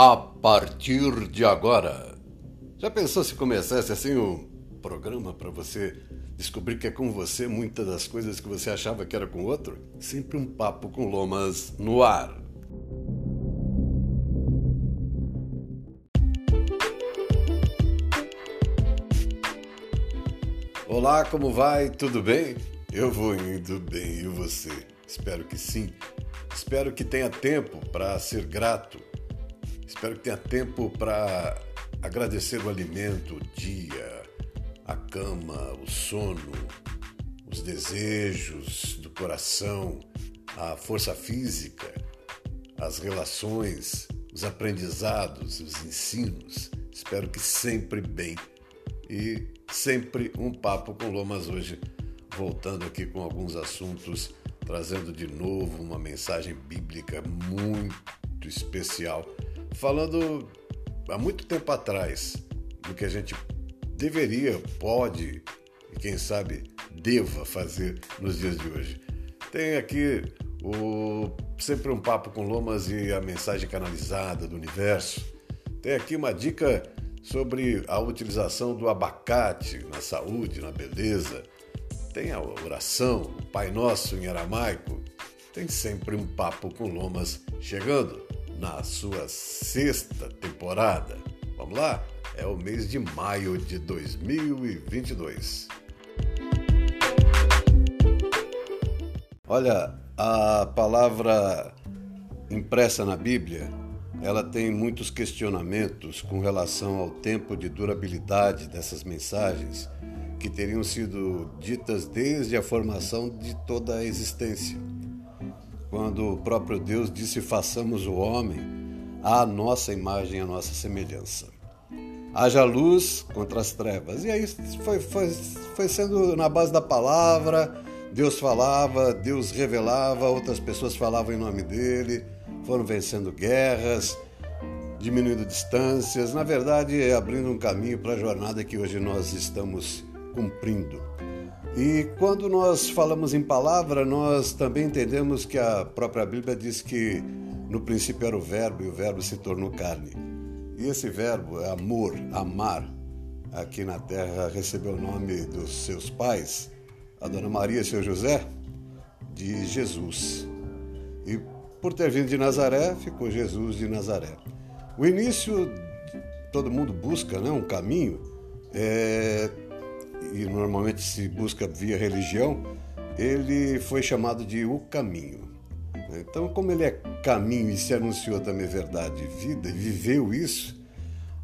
a partir de agora. Já pensou se começasse assim um programa para você descobrir que é com você muitas das coisas que você achava que era com outro? Sempre um papo com lomas no ar. Olá, como vai? Tudo bem? Eu vou indo bem e você? Espero que sim. Espero que tenha tempo para ser grato Espero que tenha tempo para agradecer o alimento, o dia, a cama, o sono, os desejos do coração, a força física, as relações, os aprendizados, os ensinos. Espero que sempre bem. E sempre um papo com Lomas hoje, voltando aqui com alguns assuntos, trazendo de novo uma mensagem bíblica muito especial falando há muito tempo atrás do que a gente deveria, pode e quem sabe deva fazer nos dias de hoje. Tem aqui o sempre um papo com Lomas e a mensagem canalizada do universo. Tem aqui uma dica sobre a utilização do abacate na saúde, na beleza. Tem a oração, o Pai Nosso em aramaico. Tem sempre um papo com Lomas chegando na sua sexta temporada. Vamos lá? É o mês de maio de 2022. Olha, a palavra impressa na Bíblia, ela tem muitos questionamentos com relação ao tempo de durabilidade dessas mensagens que teriam sido ditas desde a formação de toda a existência quando o próprio Deus disse: façamos o homem à nossa imagem, à nossa semelhança. Haja luz contra as trevas. E aí foi, foi, foi sendo na base da palavra, Deus falava, Deus revelava, outras pessoas falavam em nome dele, foram vencendo guerras, diminuindo distâncias, na verdade, abrindo um caminho para a jornada que hoje nós estamos cumprindo. E quando nós falamos em palavra, nós também entendemos que a própria Bíblia diz que no princípio era o Verbo e o Verbo se tornou carne. E esse verbo é amor, amar, aqui na terra recebeu o nome dos seus pais, a Dona Maria e seu José, de Jesus. E por ter vindo de Nazaré, ficou Jesus de Nazaré. O início, todo mundo busca né, um caminho, é, e normalmente se busca via religião, ele foi chamado de o caminho. Então, como ele é caminho e se anunciou também verdade e vida, e viveu isso,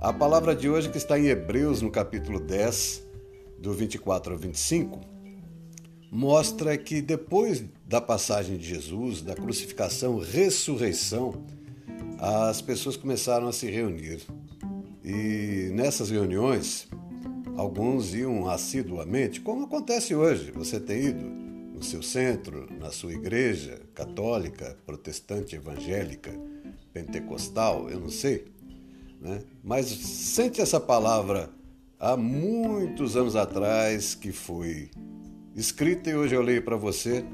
a palavra de hoje, que está em Hebreus, no capítulo 10, do 24 ao 25, mostra que depois da passagem de Jesus, da crucificação, ressurreição, as pessoas começaram a se reunir. E nessas reuniões, Alguns iam assiduamente, como acontece hoje. Você tem ido no seu centro, na sua igreja católica, protestante, evangélica, pentecostal, eu não sei. Né? Mas sente essa palavra há muitos anos atrás que foi escrita e hoje eu leio para você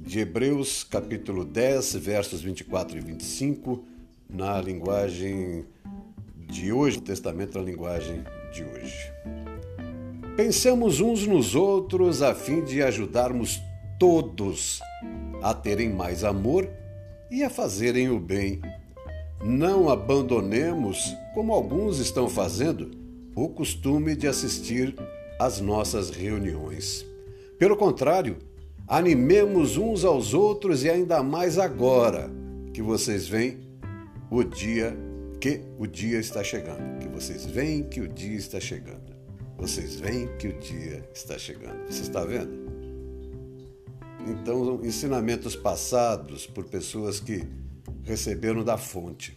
de Hebreus capítulo 10, versos 24 e 25, na linguagem de hoje, o Testamento na linguagem de hoje. Pensemos uns nos outros a fim de ajudarmos todos a terem mais amor e a fazerem o bem. Não abandonemos, como alguns estão fazendo, o costume de assistir às nossas reuniões. Pelo contrário, animemos uns aos outros e ainda mais agora que vocês veem o dia que o dia está chegando, que vocês veem que o dia está chegando. Vocês veem que o dia está chegando. Você está vendo? Então, ensinamentos passados por pessoas que receberam da fonte,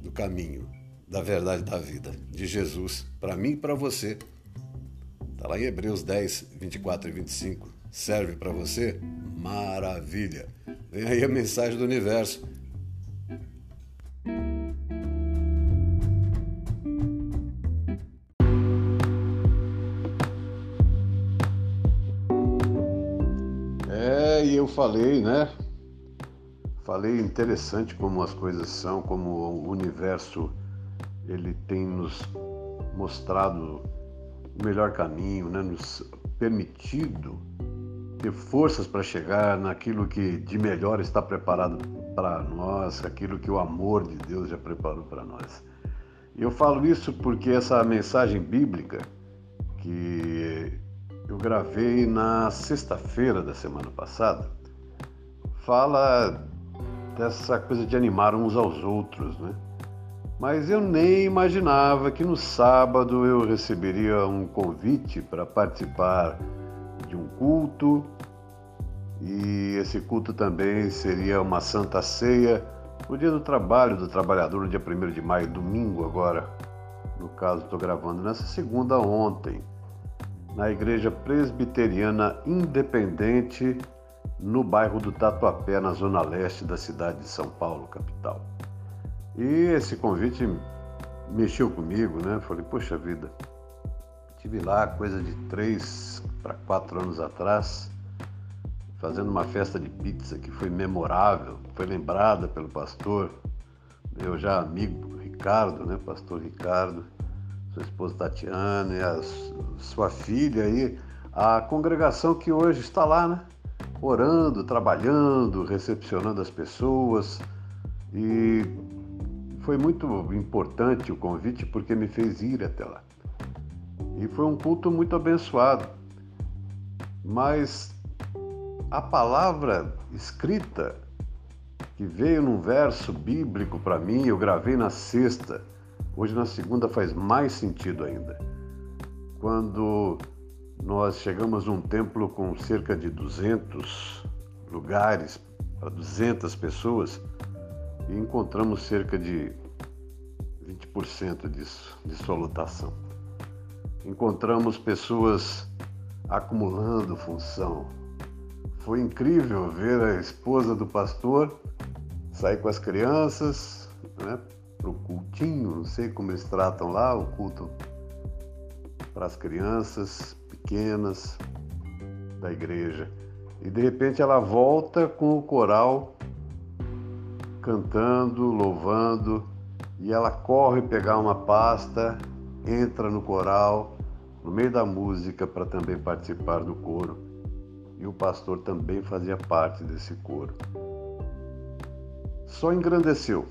do caminho, da verdade da vida, de Jesus, para mim e para você. Está lá em Hebreus 10, 24 e 25. Serve para você? Maravilha! Vem aí a mensagem do universo falei, né? falei interessante como as coisas são, como o universo ele tem nos mostrado o melhor caminho, né? nos permitido ter forças para chegar naquilo que de melhor está preparado para nós, aquilo que o amor de Deus já preparou para nós. E eu falo isso porque essa mensagem bíblica que eu gravei na sexta-feira da semana passada fala dessa coisa de animar uns aos outros, né? Mas eu nem imaginava que no sábado eu receberia um convite para participar de um culto e esse culto também seria uma santa ceia no dia do trabalho do trabalhador, no dia 1 de maio, domingo agora. No caso, estou gravando nessa segunda ontem, na Igreja Presbiteriana Independente, no bairro do Tatuapé, na zona leste da cidade de São Paulo, capital. E esse convite mexeu comigo, né? Falei, poxa vida, tive lá coisa de três para quatro anos atrás, fazendo uma festa de pizza que foi memorável, foi lembrada pelo pastor, meu já amigo Ricardo, né? Pastor Ricardo, sua esposa Tatiana e a sua filha aí, a congregação que hoje está lá, né? Orando, trabalhando, recepcionando as pessoas e foi muito importante o convite porque me fez ir até lá. E foi um culto muito abençoado. Mas a palavra escrita que veio num verso bíblico para mim, eu gravei na sexta, hoje na segunda faz mais sentido ainda. Quando nós chegamos num templo com cerca de 200 lugares para 200 pessoas, e encontramos cerca de 20% disso, de sua lotação. Encontramos pessoas acumulando função. Foi incrível ver a esposa do pastor sair com as crianças né, para o cultinho, não sei como eles tratam lá, o culto para as crianças pequenas da igreja. E de repente ela volta com o coral cantando, louvando, e ela corre pegar uma pasta, entra no coral, no meio da música, para também participar do coro. E o pastor também fazia parte desse coro. Só engrandeceu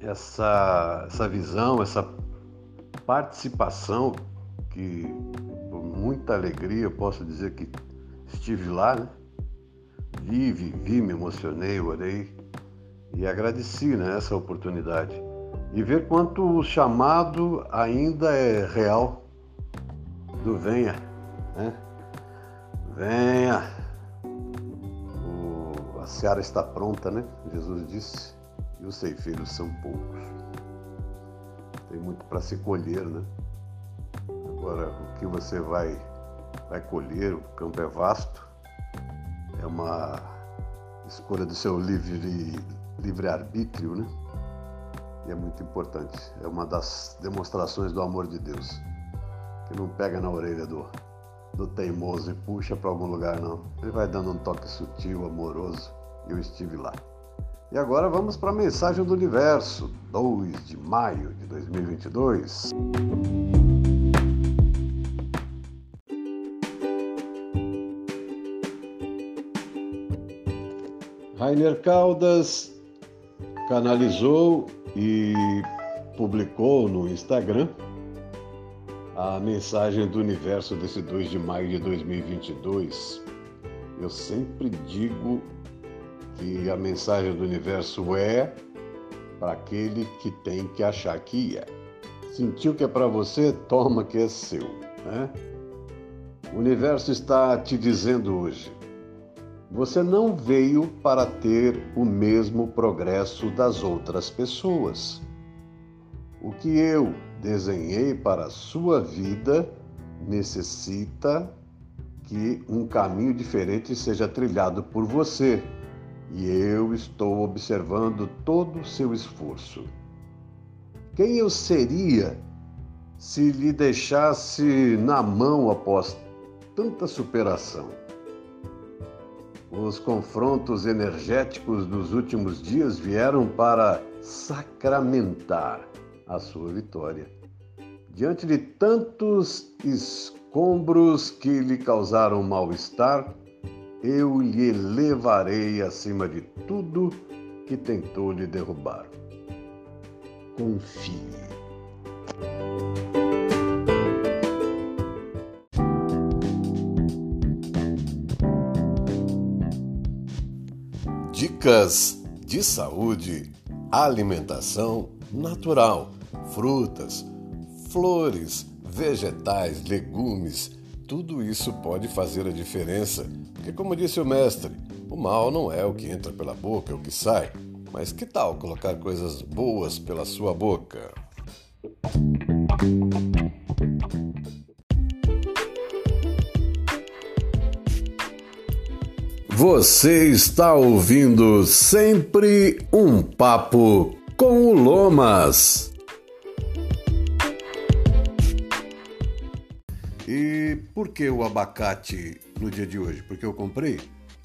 essa, essa visão, essa participação que, por muita alegria, eu posso dizer que estive lá, né? Vi, vivi, me emocionei, orei e agradeci né, essa oportunidade e ver quanto o chamado ainda é real do venha, né? Venha, o, a seara está pronta, né? Jesus disse, e os ceifeiros são poucos. Tem muito para se colher, né? Agora, o que você vai, vai colher, o campo é vasto, é uma escolha do seu livre livre-arbítrio, né? E é muito importante. É uma das demonstrações do amor de Deus. Que não pega na orelha do, do teimoso e puxa para algum lugar, não. Ele vai dando um toque sutil, amoroso. Eu estive lá. E agora vamos para a mensagem do universo, 2 de maio de 2022. Rainer Caldas canalizou e publicou no Instagram a mensagem do universo desse 2 de maio de 2022. Eu sempre digo que a mensagem do universo é para aquele que tem que achar que é. Sentiu que é para você? Toma que é seu. Né? O universo está te dizendo hoje: você não veio para ter o mesmo progresso das outras pessoas. O que eu desenhei para a sua vida necessita que um caminho diferente seja trilhado por você, e eu estou observando todo o seu esforço. Quem eu seria se lhe deixasse na mão após tanta superação? os confrontos energéticos dos últimos dias vieram para sacramentar a sua vitória. Diante de tantos escombros que lhe causaram mal-estar, eu lhe levarei acima de tudo que tentou lhe derrubar. Confie. Dicas de saúde, alimentação natural, frutas, flores, vegetais, legumes, tudo isso pode fazer a diferença, porque, como disse o mestre, o mal não é o que entra pela boca, é o que sai. Mas que tal colocar coisas boas pela sua boca? Você está ouvindo sempre um papo com o Lomas. Por que o abacate no dia de hoje? Porque eu comprei?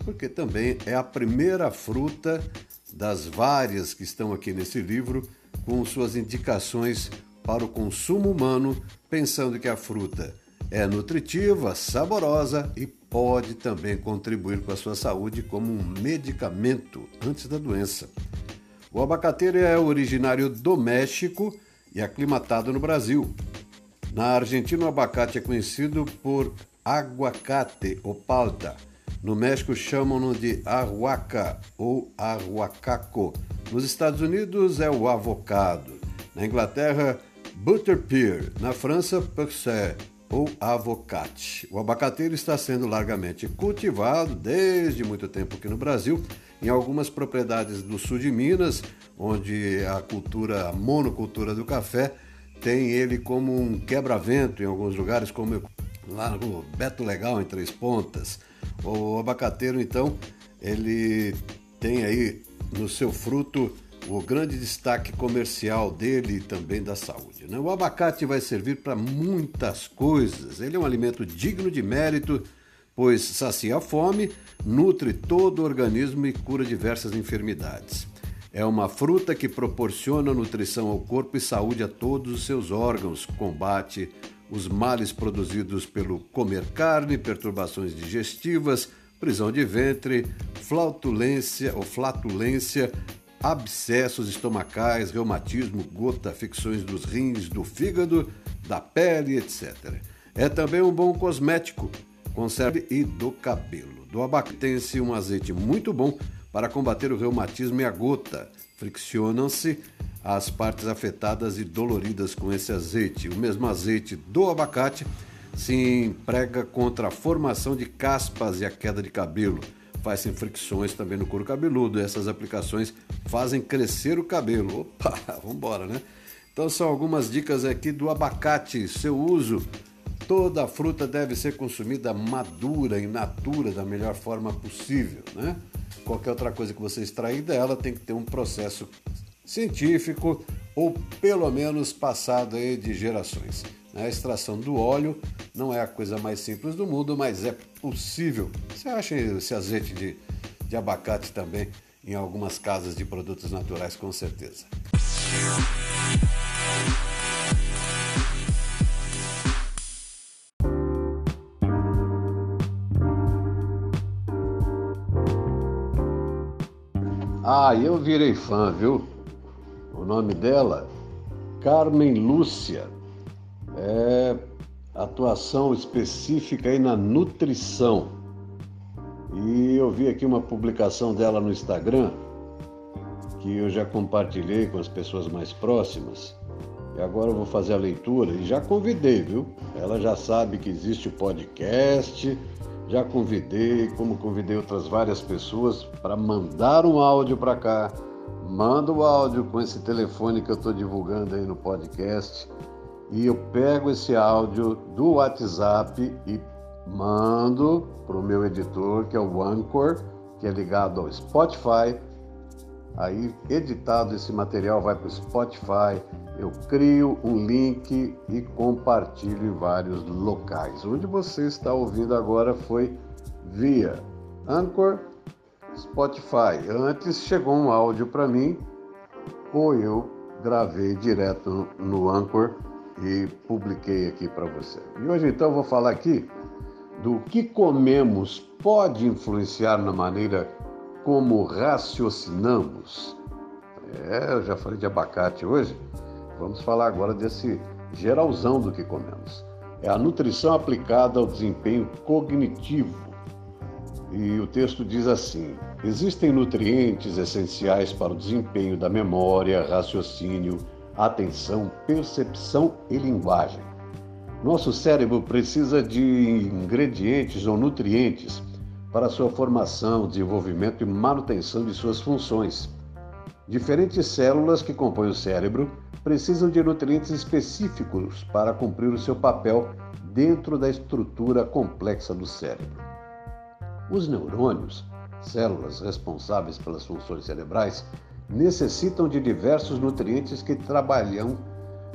Porque também é a primeira fruta das várias que estão aqui nesse livro com suas indicações para o consumo humano, pensando que a fruta é nutritiva, saborosa e pode também contribuir com a sua saúde como um medicamento antes da doença. O abacateiro é originário do México e aclimatado no Brasil. Na Argentina, o abacate é conhecido por aguacate ou palta. No México, chamam-no de arhuaca ou arhuacaco. Nos Estados Unidos, é o avocado. Na Inglaterra, butterpear. Na França, percé ou avocate. O abacateiro está sendo largamente cultivado desde muito tempo aqui no Brasil, em algumas propriedades do sul de Minas, onde a cultura, a monocultura do café tem ele como um quebra-vento em alguns lugares, como lá no Beto Legal, em Três Pontas. O abacateiro, então, ele tem aí no seu fruto o grande destaque comercial dele e também da saúde. Né? O abacate vai servir para muitas coisas. Ele é um alimento digno de mérito, pois sacia a fome, nutre todo o organismo e cura diversas enfermidades. É uma fruta que proporciona nutrição ao corpo e saúde a todos os seus órgãos, combate os males produzidos pelo comer carne, perturbações digestivas, prisão de ventre, flatulência ou flatulência, abscessos estomacais, reumatismo, gota, afecções dos rins, do fígado, da pele, etc. É também um bom cosmético, conserve e do cabelo. Do abacate tem-se um azeite muito bom para combater o reumatismo e a gota. Friccionam-se as partes afetadas e doloridas com esse azeite. O mesmo azeite do abacate se emprega contra a formação de caspas e a queda de cabelo. Faz-se fricções também no couro cabeludo. Essas aplicações fazem crescer o cabelo. Opa, vamos embora, né? Então são algumas dicas aqui do abacate, seu uso. Toda fruta deve ser consumida madura, in natura, da melhor forma possível, né? Qualquer outra coisa que você extrair dela tem que ter um processo científico ou pelo menos passado aí de gerações. A extração do óleo não é a coisa mais simples do mundo, mas é possível. Você acha esse azeite de, de abacate também em algumas casas de produtos naturais, com certeza. Ah, eu virei fã, viu? O nome dela, Carmen Lúcia. É atuação específica aí na nutrição. E eu vi aqui uma publicação dela no Instagram que eu já compartilhei com as pessoas mais próximas. E agora eu vou fazer a leitura e já convidei, viu? Ela já sabe que existe o podcast, já convidei, como convidei outras várias pessoas, para mandar um áudio para cá. Manda o áudio com esse telefone que eu estou divulgando aí no podcast. E eu pego esse áudio do WhatsApp e mando para o meu editor, que é o Anchor, que é ligado ao Spotify. Aí, editado esse material, vai para o Spotify, eu crio um link e compartilho em vários locais. Onde você está ouvindo agora foi via Anchor Spotify. Antes chegou um áudio para mim, ou eu gravei direto no Anchor e publiquei aqui para você. E hoje então vou falar aqui do que comemos pode influenciar na maneira como raciocinamos. É, eu já falei de abacate hoje. Vamos falar agora desse geralzão do que comemos. É a nutrição aplicada ao desempenho cognitivo. E o texto diz assim: existem nutrientes essenciais para o desempenho da memória, raciocínio, atenção, percepção e linguagem. Nosso cérebro precisa de ingredientes ou nutrientes para sua formação, desenvolvimento e manutenção de suas funções. Diferentes células que compõem o cérebro precisam de nutrientes específicos para cumprir o seu papel dentro da estrutura complexa do cérebro. Os neurônios, células responsáveis pelas funções cerebrais, necessitam de diversos nutrientes que trabalham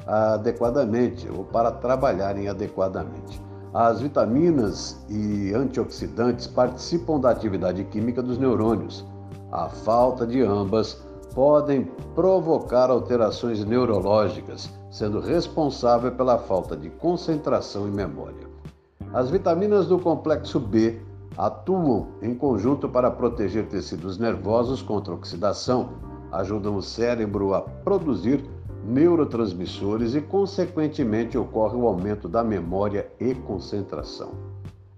adequadamente ou para trabalharem adequadamente. As vitaminas e antioxidantes participam da atividade química dos neurônios. A falta de ambas podem provocar alterações neurológicas, sendo responsável pela falta de concentração e memória. As vitaminas do complexo B atuam em conjunto para proteger tecidos nervosos contra oxidação, ajudam o cérebro a produzir neurotransmissores e, consequentemente, ocorre o aumento da memória e concentração.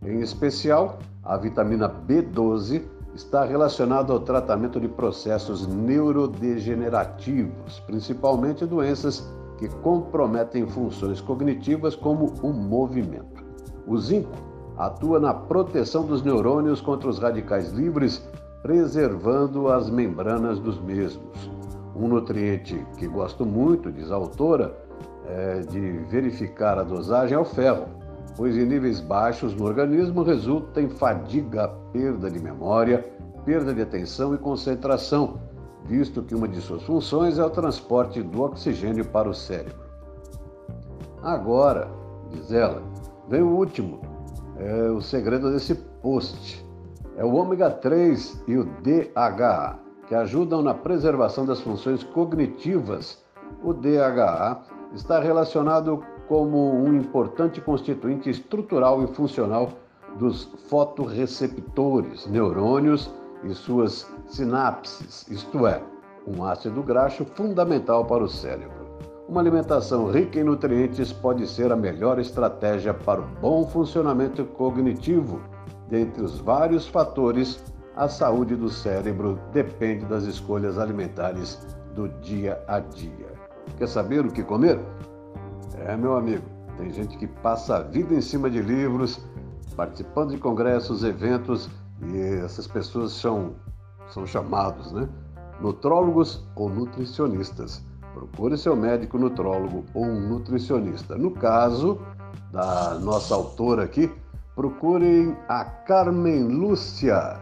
Em especial, a vitamina B12 está relacionada ao tratamento de processos neurodegenerativos, principalmente doenças que comprometem funções cognitivas como o movimento. O zinco atua na proteção dos neurônios contra os radicais livres, preservando as membranas dos mesmos. Um nutriente que gosto muito, diz a autora, é de verificar a dosagem é o ferro, pois em níveis baixos no organismo resulta em fadiga, perda de memória, perda de atenção e concentração, visto que uma de suas funções é o transporte do oxigênio para o cérebro. Agora, diz ela, vem o último, é o segredo desse post. É o ômega 3 e o DHA que ajudam na preservação das funções cognitivas. O DHA está relacionado como um importante constituinte estrutural e funcional dos fotoreceptores, neurônios e suas sinapses, isto é, um ácido graxo fundamental para o cérebro. Uma alimentação rica em nutrientes pode ser a melhor estratégia para o bom funcionamento cognitivo, dentre os vários fatores a saúde do cérebro depende das escolhas alimentares do dia a dia. Quer saber o que comer? É, meu amigo, tem gente que passa a vida em cima de livros, participando de congressos, eventos, e essas pessoas são, são chamados, né? Nutrólogos ou nutricionistas. Procure seu médico nutrólogo ou um nutricionista. No caso da nossa autora aqui, procurem a Carmen Lúcia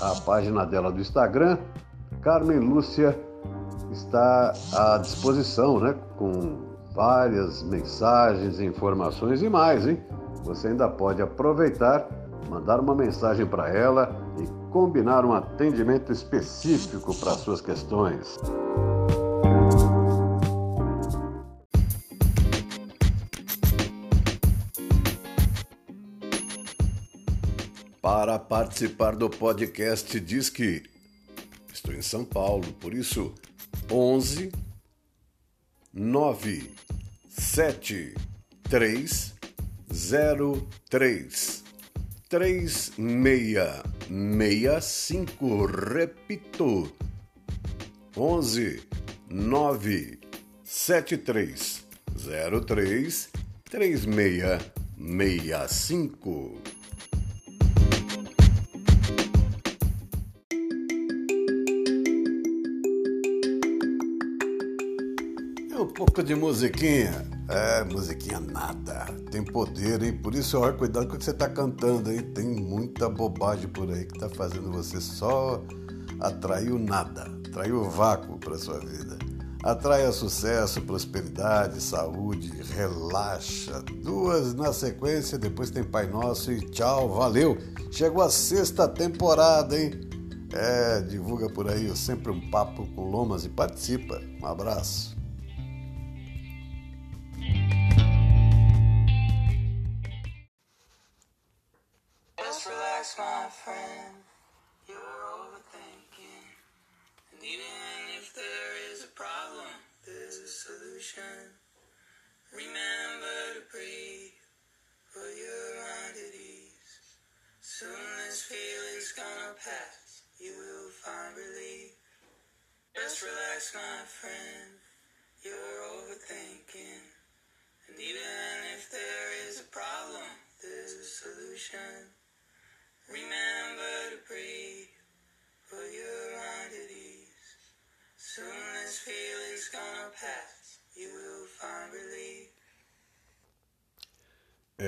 a página dela do Instagram. Carmen Lúcia está à disposição, né? Com várias mensagens, informações e mais, hein? Você ainda pode aproveitar, mandar uma mensagem para ela e combinar um atendimento específico para suas questões. Para participar do podcast diz que estou em São Paulo, por isso 11 9 7 3 0 3 3 6 6 5 repito 11 9 7 3 0 3 3 6 6 5 um pouco de musiquinha. É, musiquinha nada. Tem poder, hein? Por isso, olha, cuidado com o que você tá cantando, hein? Tem muita bobagem por aí que tá fazendo você só atrair o nada, atrair o vácuo para sua vida. Atraia sucesso, prosperidade, saúde, relaxa. Duas na sequência, depois tem Pai Nosso e tchau, valeu. Chegou a sexta temporada, hein? É, divulga por aí sempre um papo com Lomas e participa. Um abraço.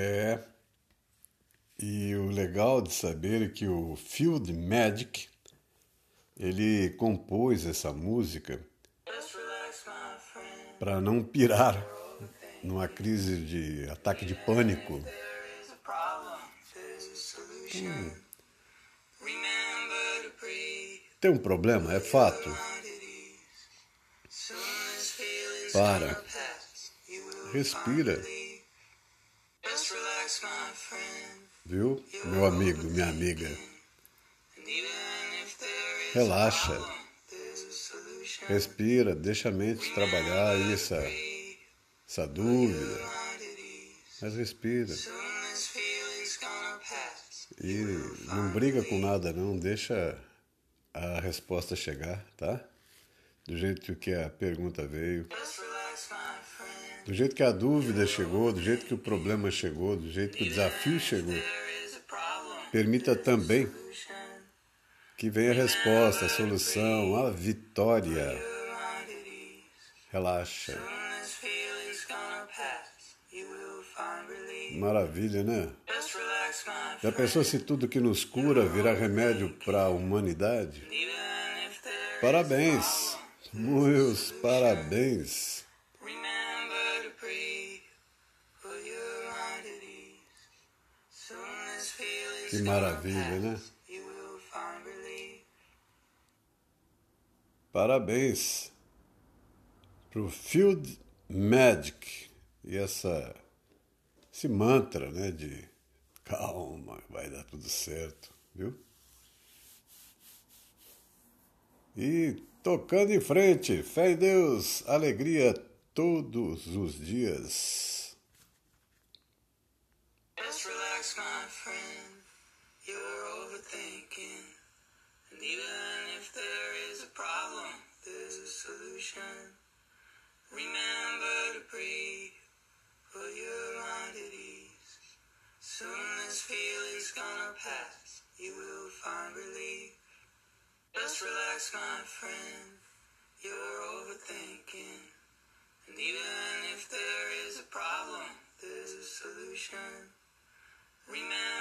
É. E o legal de saber é que o Field Magic ele compôs essa música para não pirar numa crise de ataque de pânico. Hum. Tem um problema, é fato. Para. Respira. Viu, meu amigo, minha amiga? Relaxa. Respira, deixa a mente trabalhar essa, essa dúvida. Mas respira. E não briga com nada não, deixa a resposta chegar, tá? Do jeito que a pergunta veio. Do jeito que a dúvida chegou, do jeito que o problema chegou, do jeito que o desafio chegou. Permita também que venha a resposta, a solução, a vitória. Relaxa. Maravilha, né? Já pensou se tudo que nos cura virar remédio para a humanidade? Parabéns, meus parabéns. Que maravilha, né? Parabéns para o Field Magic e essa, esse mantra né, de calma, vai dar tudo certo, viu? E tocando em frente, fé em Deus, alegria todos os dias. Soon this feeling's gonna pass. You will find relief. Just relax, my friend. You're overthinking. And even if there is a problem, there's a solution. Remember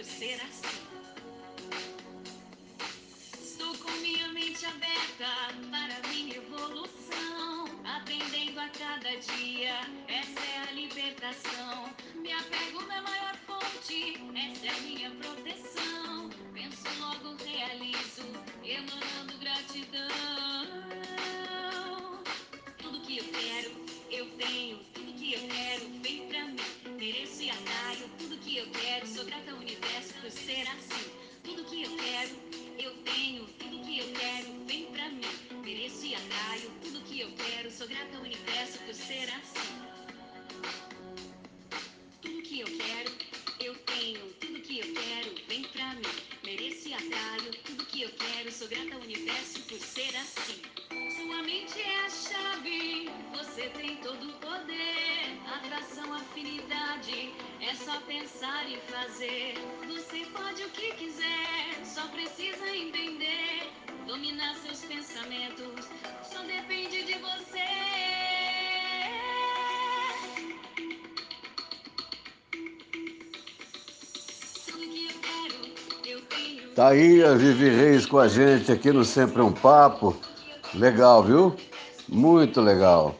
por ser assim. Estou com minha mente aberta para minha evolução. Aprendendo a cada dia, que eu quero, sou grata ao universo por ser assim. Sua mente é a chave, você tem todo o poder. Atração, afinidade, é só pensar e fazer. Você pode o que quiser, só precisa entender. Dominar seus pensamentos, só depende de você. Tá aí a Vivi Reis com a gente aqui no Sempre um Papo. Legal, viu? Muito legal.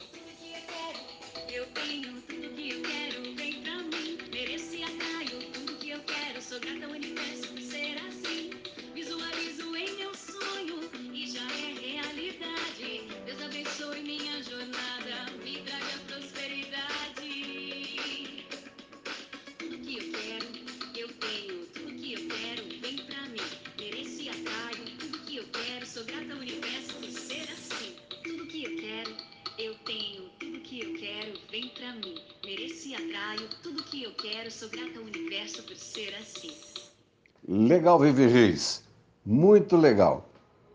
Que eu quero. Sou grata ao universo por ser assim. Legal, Vivi Reis. Muito legal.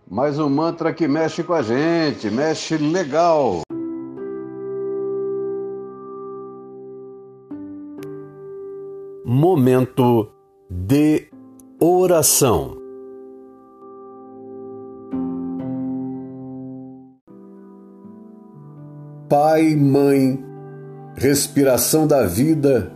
Mais um mantra que mexe com a gente, mexe legal. Momento de oração. Pai, Mãe, respiração da vida,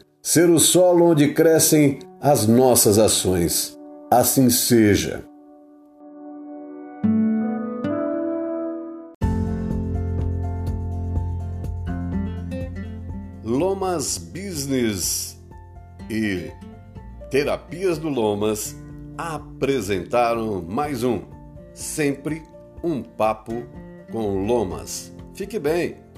ser o solo onde crescem as nossas ações. Assim seja. Lomas Business e Terapias do Lomas apresentaram mais um Sempre um Papo com Lomas. Fique bem!